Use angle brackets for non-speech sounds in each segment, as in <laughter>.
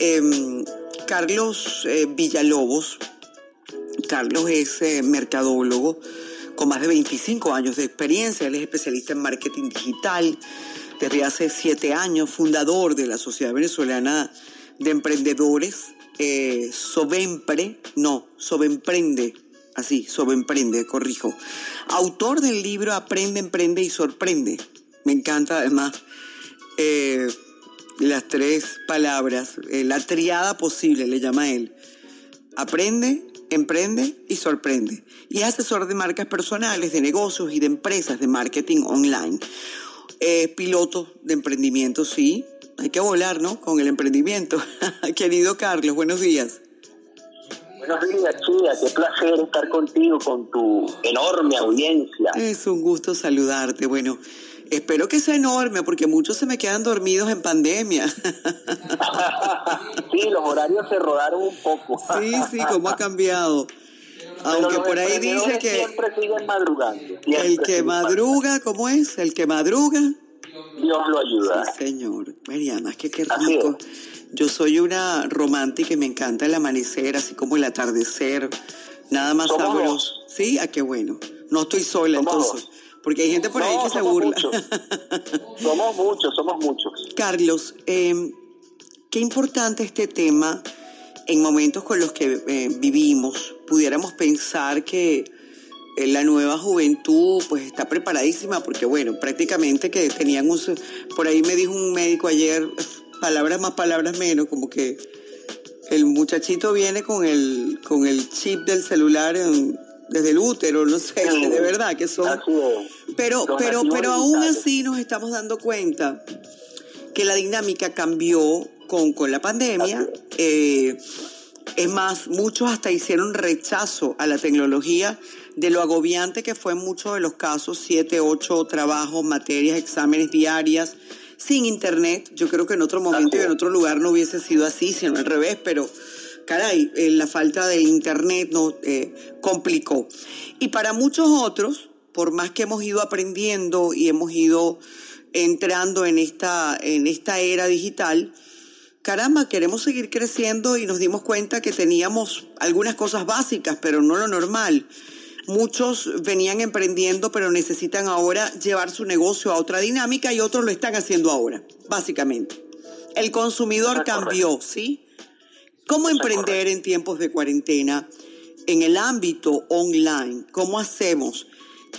Em, Carlos eh, Villalobos, Carlos es eh, mercadólogo con más de 25 años de experiencia, él es especialista en marketing digital desde hace siete años, fundador de la Sociedad Venezolana de Emprendedores, eh, Sobempre, no, Sobemprende, así, Sobemprende, corrijo. Autor del libro Aprende, Emprende y Sorprende. Me encanta además eh, las tres palabras, eh, la triada posible, le llama él. Aprende, emprende y sorprende. Y es asesor de marcas personales, de negocios y de empresas de marketing online. Eh, piloto de emprendimiento, sí. Hay que volar, ¿no? Con el emprendimiento. <laughs> Querido Carlos, buenos días. Buenos días, Chía. Qué placer estar contigo, con tu enorme audiencia. Es un gusto saludarte. Bueno, espero que sea enorme, porque muchos se me quedan dormidos en pandemia. sí, los horarios se rodaron un poco. sí, sí, cómo ha cambiado. Aunque por ahí dice que... Siempre siguen madrugando. el que madruga, ¿cómo es? El que madruga. Dios lo ayuda. Sí, señor. Mariana, es que qué rico. Yo soy una romántica y me encanta el amanecer, así como el atardecer. Nada más sabroso. Sí, ah, qué bueno. No estoy sola entonces. Porque hay gente por ahí que se burla. <laughs> somos muchos, somos muchos. Carlos, eh, qué importante este tema en momentos con los que eh, vivimos, pudiéramos pensar que eh, la nueva juventud pues está preparadísima porque bueno, prácticamente que tenían un, por ahí me dijo un médico ayer, <laughs> palabras más, palabras menos, como que el muchachito viene con el, con el chip del celular desde el útero, no sé, de verdad que son... Pero, pero, pero aún así nos estamos dando cuenta que la dinámica cambió con, con la pandemia. Eh, es más, muchos hasta hicieron rechazo a la tecnología de lo agobiante que fue en muchos de los casos, siete, ocho trabajos, materias, exámenes diarias, sin internet. Yo creo que en otro momento y en otro lugar no hubiese sido así, sino al revés, pero caray, eh, la falta de internet nos eh, complicó. Y para muchos otros, por más que hemos ido aprendiendo y hemos ido entrando en esta, en esta era digital, caramba, queremos seguir creciendo y nos dimos cuenta que teníamos algunas cosas básicas, pero no lo normal. Muchos venían emprendiendo, pero necesitan ahora llevar su negocio a otra dinámica y otros lo están haciendo ahora, básicamente. El consumidor cambió, ¿sí? ¿Cómo emprender en tiempos de cuarentena en el ámbito online? ¿Cómo hacemos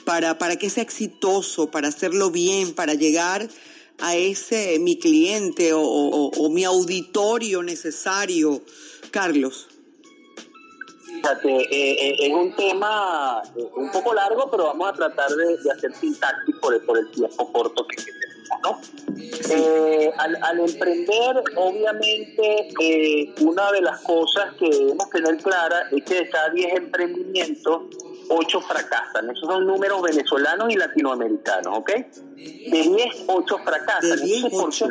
para, para que sea exitoso, para hacerlo bien, para llegar a ese mi cliente o, mi auditorio necesario, Carlos? Fíjate, eh, eh, es un tema eh, un poco largo, pero vamos a tratar de, hacer sintaxis por el, por el tiempo corto que, tenemos. ¿No? al, emprender, obviamente, una de las cosas que debemos tener clara es que de cada 10 emprendimientos, ocho fracasan. Esos son números venezolanos y latinoamericanos, ¿ok? De 10, 8 fracasan. De 10, ¿por Eso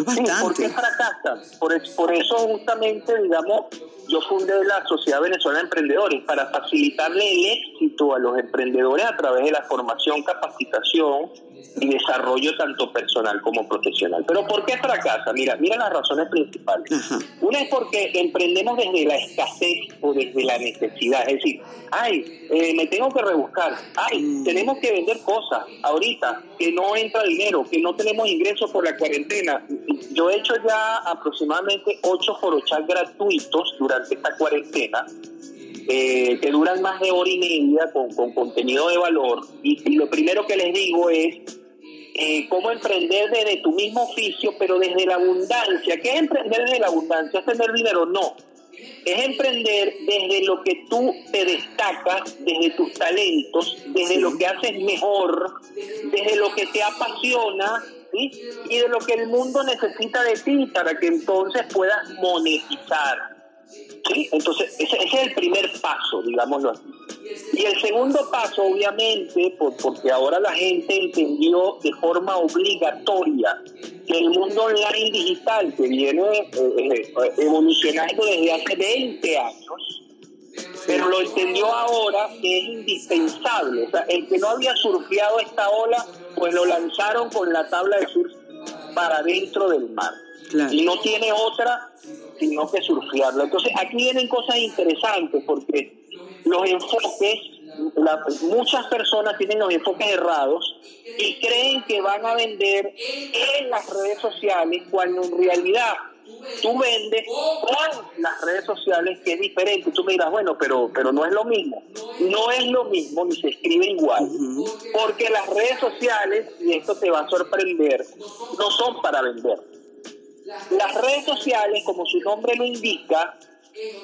es bastante. ¿Por qué fracasan? Por, por eso justamente, digamos, yo fundé la Sociedad Venezolana de Emprendedores para facilitarle el éxito a los emprendedores a través de la formación, capacitación y desarrollo tanto personal como profesional. Pero ¿por qué fracasa? Mira, mira las razones principales. Una es porque emprendemos desde la escasez o desde la necesidad, es decir, ay, eh, me tengo que rebuscar, ay, mm. tenemos que vender cosas ahorita, que no entra dinero, que no tenemos ingresos por la cuarentena. Yo he hecho ya aproximadamente ocho forochas gratuitos durante esta cuarentena eh, que duran más de hora y media con, contenido de valor. Y, lo primero que les digo es eh, cómo emprender desde tu mismo oficio, pero desde la abundancia. ¿Qué es emprender desde la abundancia? ¿Es tener dinero? No. Es emprender desde lo que tú te destacas, desde tus talentos, desde lo que haces mejor, desde lo que te apasiona y de lo que el mundo necesita de ti para que entonces puedas monetizar. ¿Sí? Entonces, ese, es el primer paso, digámoslo así. Y el segundo paso, obviamente, porque ahora la gente entendió de forma obligatoria el mundo online digital que viene eh, eh, evolucionando desde hace 20 años, pero lo entendió ahora que es indispensable. O sea, el que no había surfeado esta ola, pues lo lanzaron con la tabla de surf para dentro del mar. Y no tiene otra sino que surfearla. Entonces aquí vienen cosas interesantes porque los enfoques, muchas personas tienen los enfoques errados y creen que van a vender en las redes sociales cuando en realidad tú vendes con las redes sociales que es diferente. Tú me dirás, bueno, pero, pero no es lo mismo. No es lo mismo ni se escribe igual. Porque las redes sociales, y esto te va a sorprender, no son para vender. Las redes sociales, como su nombre lo indica,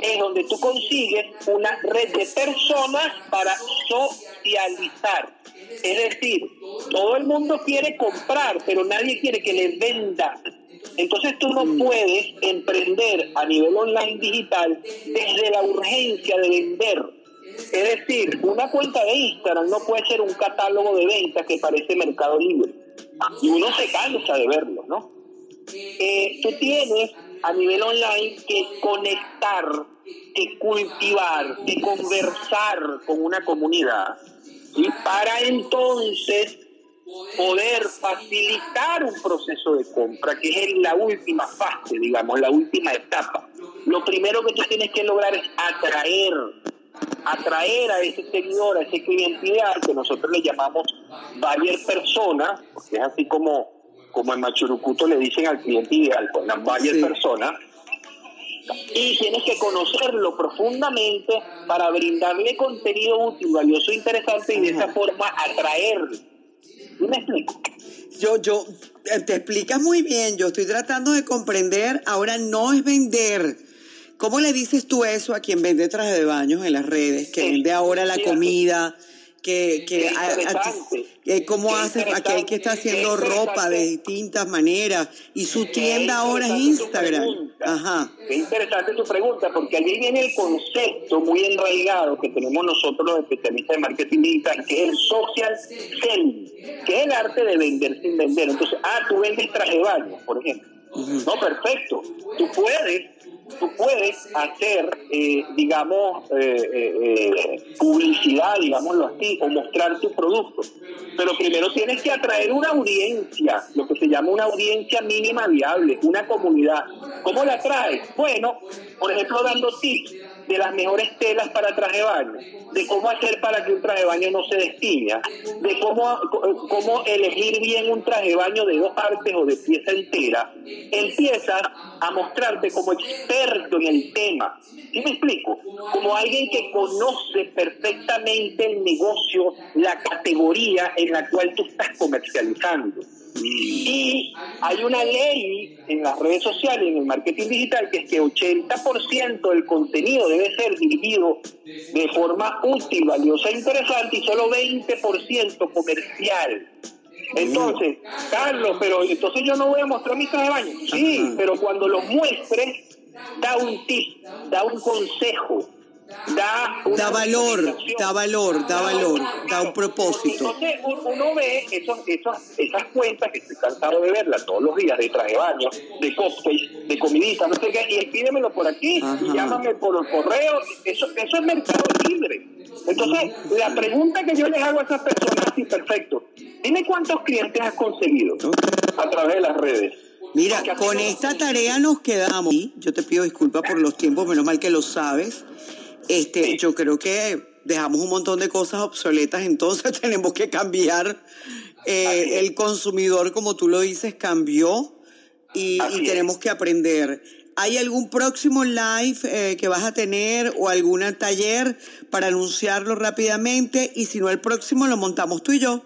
es donde tú consigues una red de personas para socializar. Es decir, todo el mundo quiere comprar, pero nadie quiere que le venda. Entonces tú no mm. puedes emprender a nivel online digital desde la urgencia de vender. Es decir, una cuenta de Instagram no puede ser un catálogo de ventas que parece Mercado Libre. Y uno se cansa de verlo, ¿no? Eh, tú tienes a nivel online que conectar, que cultivar, que conversar con una comunidad y para entonces poder facilitar un proceso de compra, que es la última fase, digamos, la última etapa. Lo primero que tú tienes que lograr es atraer, atraer a ese seguidor, a ese cliente que nosotros le llamamos buyer persona, porque es así como como en Machurucuto le dicen al cliente ideal, con las varias personas, y tienes que conocerlo profundamente para brindarle contenido útil, valioso interesante y de esa forma atraerlo. ¿Sí me explico? Yo, yo, eh, te explicas muy bien, yo estoy tratando de comprender, ahora no es vender. ¿Cómo le dices tú eso a quien vende traje de baños en las redes, que vende ahora la comida? Que, que a, cómo haces aquí hay que estar haciendo ropa de distintas maneras y su tienda ahora es Instagram. Ajá. Qué interesante tu pregunta porque allí viene el concepto muy enraigado que tenemos nosotros los especialistas de marketing digital que es el social selling, que es el arte de vender sin vender. Entonces, ah, tú vendes traje baño, por ejemplo. No, perfecto. Tú puedes tú puedes hacer, eh, digamos, eh, eh, publicidad, digámoslo así, o mostrar tu producto. Pero primero tienes que atraer una audiencia, lo que se llama una audiencia mínima viable, una comunidad. ¿Cómo la atraes? Bueno, por ejemplo, dando tips de las mejores telas para traje baño, de cómo hacer para que un traje baño no se destiña, de cómo, cómo elegir bien un traje baño de dos partes o de pieza entera, empiezas a mostrarte como experto en el tema. ¿Sí me explico? Como alguien que conoce perfectamente el negocio, la categoría en la cual tú estás comercializando. Y hay una ley en las redes sociales, en el marketing digital, que es que 80% del contenido debe ser dirigido de forma útil, valiosa e interesante y solo 20% comercial. Entonces, Carlos, pero entonces yo no voy a mostrar mi traje de baño. Sí, pero cuando lo muestres, da un tip, da un consejo, da, da valor, da valor, da valor, da un propósito. Entonces uno ve esos, esos, esas cuentas que estoy cansado de verlas todos los días, de traje baño, de cupcakes, de comidita, no sé qué, y pídemelo por aquí, y llámame por el correo, eso, eso es mercado libre. Entonces, la pregunta que yo les hago a esas personas, sí, perfecto, dime cuántos clientes has conseguido a través de las redes. Mira, con esta tarea nos quedamos. Yo te pido disculpas por los tiempos, menos mal que lo sabes. Este, yo creo que dejamos un montón de cosas obsoletas, entonces <laughs> tenemos que cambiar. Eh, el consumidor, como tú lo dices, cambió y, tenemos que aprender. ¿Hay algún próximo live eh, que vas a tener o algún taller para anunciarlo rápidamente? Y si no, el próximo lo montamos tú y yo.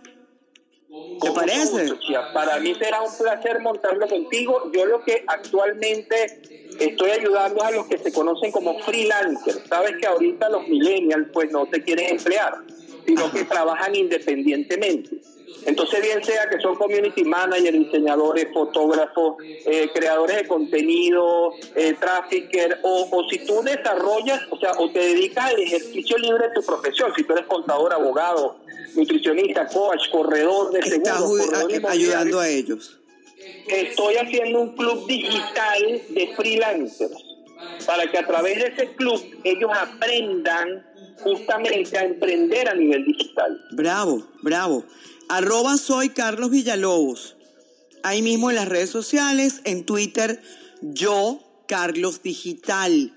¿Te parece? Para mí será un placer montarlo contigo. Yo lo que actualmente estoy ayudando a los que se conocen como freelancers. Sabes que ahorita los millennials pues no se quieren emplear, sino que trabajan independientemente. Entonces, bien sea que son community managers, diseñadores, fotógrafos, eh, creadores de contenido, eh, trafficker, o, o, si tú desarrollas, o sea, o te dedicas al ejercicio libre de tu profesión, si tú eres contador, abogado, nutricionista, coach, corredor de seguros, ayudando a ellos. Estoy haciendo un club digital de freelancers para que a través de ese club ellos aprendan justamente a emprender a nivel digital. Bravo, bravo. Arroba soy Carlos Villalobos. Ahí mismo en las redes sociales, en Twitter, yo, Carlos Digital,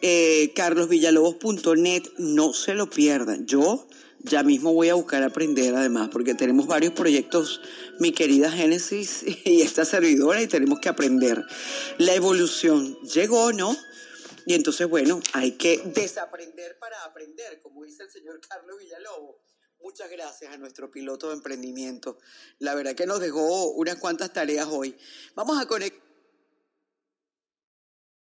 eh, carlosvillalobos.net, no se lo pierdan. Yo ya mismo voy a buscar aprender además, porque tenemos varios proyectos, mi querida Génesis <laughs> y esta servidora, y tenemos que aprender. La evolución llegó, ¿no? Y entonces, bueno, hay que desaprender para aprender, como dice el señor Carlos Villalobos. Muchas gracias a nuestro piloto de emprendimiento. La verdad que nos dejó unas cuantas tareas hoy. Vamos a conectar.